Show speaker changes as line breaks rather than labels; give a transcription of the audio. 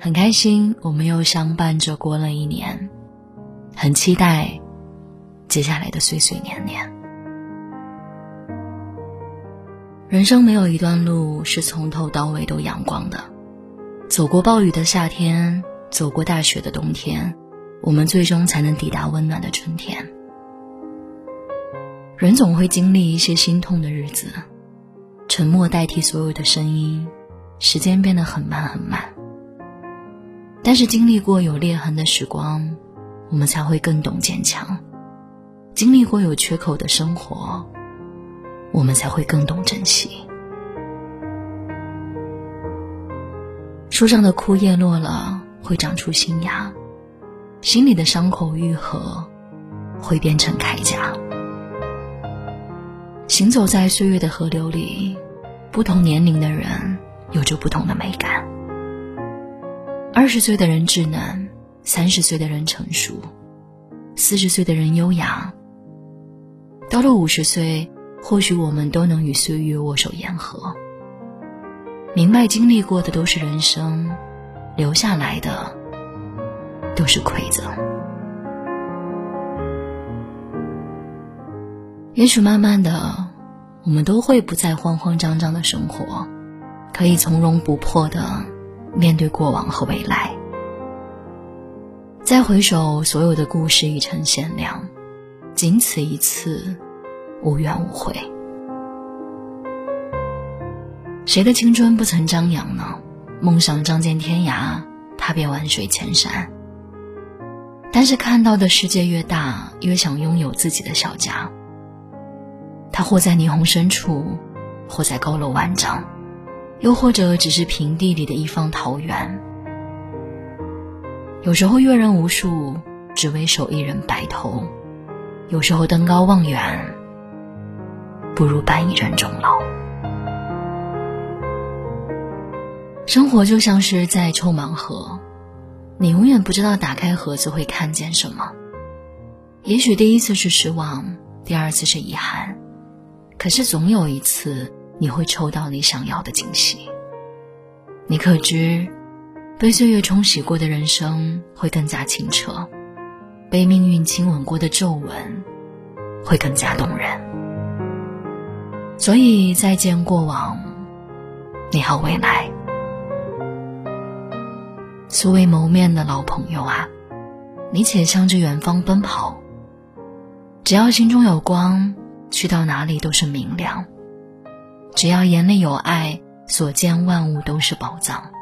很开心我们又相伴着过了一年，很期待接下来的岁岁年年。人生没有一段路是从头到尾都阳光的，走过暴雨的夏天，走过大雪的冬天，我们最终才能抵达温暖的春天。人总会经历一些心痛的日子，沉默代替所有的声音，时间变得很慢很慢。但是经历过有裂痕的时光，我们才会更懂坚强；经历过有缺口的生活。我们才会更懂珍惜。树上的枯叶落了，会长出新芽；心里的伤口愈合，会变成铠甲。行走在岁月的河流里，不同年龄的人有着不同的美感。二十岁的人稚嫩，三十岁的人成熟，四十岁的人优雅。到了五十岁。或许我们都能与岁月握手言和，明白经历过的都是人生，留下来的都是馈赠。也许慢慢的，我们都会不再慌慌张张的生活，可以从容不迫的面对过往和未来。再回首，所有的故事已成限量，仅此一次。无怨无悔，谁的青春不曾张扬呢？梦想仗剑天涯，踏遍万水千山。但是看到的世界越大，越想拥有自己的小家。他或在霓虹深处，或在高楼万丈，又或者只是平地里的一方桃源。有时候阅人无数，只为守一人白头；有时候登高望远。不如伴一人终老。生活就像是在抽盲盒，你永远不知道打开盒子会看见什么。也许第一次是失望，第二次是遗憾，可是总有一次你会抽到你想要的惊喜。你可知，被岁月冲洗过的人生会更加清澈，被命运亲吻过的皱纹会更加动人。所以，再见过往，你好未来。素未谋面的老朋友啊，你且向着远方奔跑。只要心中有光，去到哪里都是明亮。只要眼里有爱，所见万物都是宝藏。